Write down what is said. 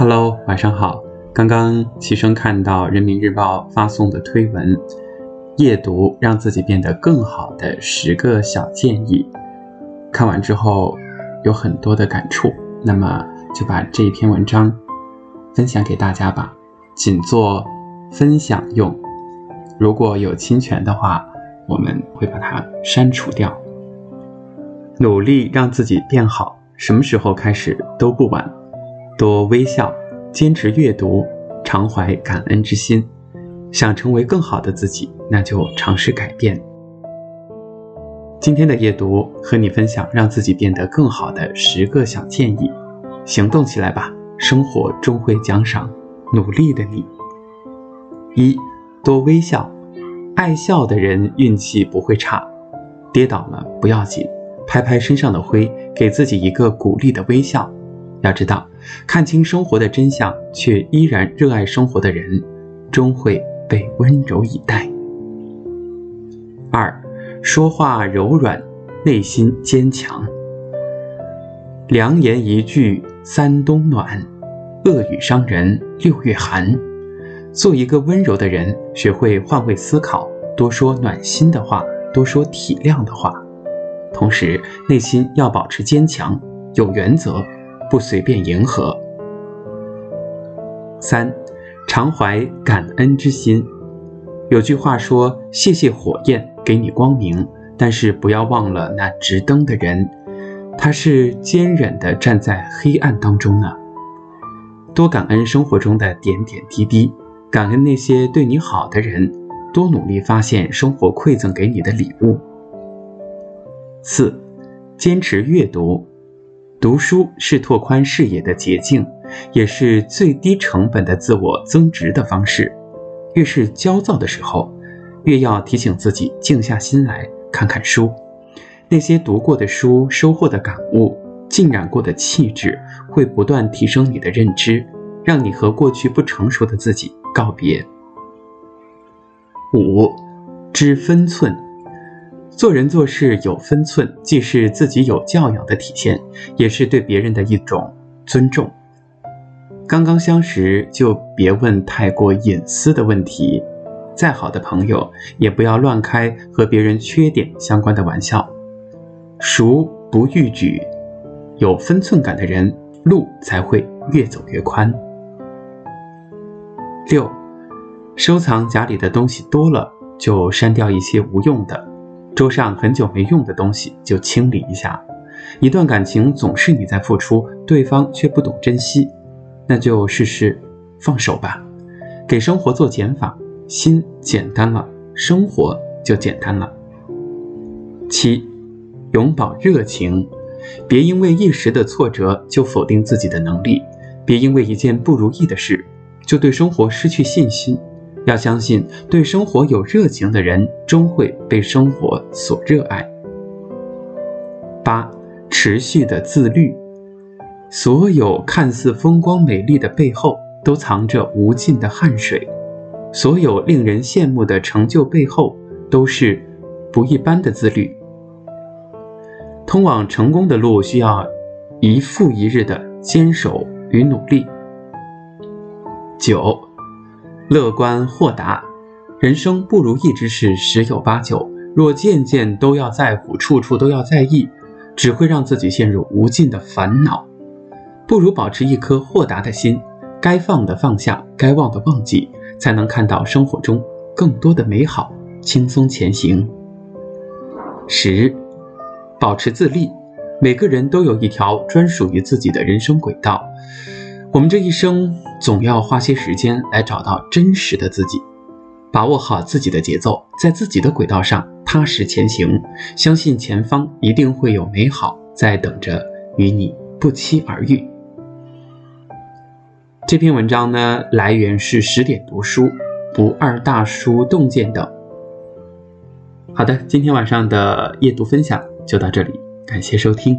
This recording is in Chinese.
Hello，晚上好。刚刚齐声看到人民日报发送的推文，夜读让自己变得更好的十个小建议。看完之后有很多的感触，那么就把这一篇文章分享给大家吧，仅做分享用。如果有侵权的话，我们会把它删除掉。努力让自己变好，什么时候开始都不晚。多微笑，坚持阅读，常怀感恩之心。想成为更好的自己，那就尝试改变。今天的夜读和你分享让自己变得更好的十个小建议，行动起来吧！生活终会奖赏努力的你。一多微笑，爱笑的人运气不会差。跌倒了不要紧，拍拍身上的灰，给自己一个鼓励的微笑。要知道，看清生活的真相却依然热爱生活的人，终会被温柔以待。二，说话柔软，内心坚强。良言一句三冬暖，恶语伤人六月寒。做一个温柔的人，学会换位思考，多说暖心的话，多说体谅的话，同时内心要保持坚强，有原则。不随便迎合。三，常怀感恩之心。有句话说：“谢谢火焰给你光明，但是不要忘了那直灯的人，他是坚忍的站在黑暗当中呢。”多感恩生活中的点点滴滴，感恩那些对你好的人，多努力发现生活馈赠给你的礼物。四，坚持阅读。读书是拓宽视野的捷径，也是最低成本的自我增值的方式。越是焦躁的时候，越要提醒自己静下心来看看书。那些读过的书，收获的感悟，浸染过的气质，会不断提升你的认知，让你和过去不成熟的自己告别。五，知分寸。做人做事有分寸，既是自己有教养的体现，也是对别人的一种尊重。刚刚相识就别问太过隐私的问题，再好的朋友也不要乱开和别人缺点相关的玩笑。熟不逾矩，有分寸感的人，路才会越走越宽。六，收藏夹里的东西多了，就删掉一些无用的。桌上很久没用的东西就清理一下。一段感情总是你在付出，对方却不懂珍惜，那就试试放手吧。给生活做减法，心简单了，生活就简单了。七，永葆热情，别因为一时的挫折就否定自己的能力，别因为一件不如意的事就对生活失去信心。要相信，对生活有热情的人，终会被生活所热爱。八，持续的自律。所有看似风光美丽的背后，都藏着无尽的汗水；所有令人羡慕的成就背后，都是不一般的自律。通往成功的路，需要一复一日的坚守与努力。九。乐观豁达，人生不如意之事十有八九。若件件都要在乎，处处都要在意，只会让自己陷入无尽的烦恼。不如保持一颗豁达的心，该放的放下，该忘的忘记，才能看到生活中更多的美好。轻松前行。十，保持自立。每个人都有一条专属于自己的人生轨道。我们这一生总要花些时间来找到真实的自己，把握好自己的节奏，在自己的轨道上踏实前行，相信前方一定会有美好在等着与你不期而遇。这篇文章呢，来源是十点读书、不二大叔洞见等。好的，今天晚上的夜读分享就到这里，感谢收听。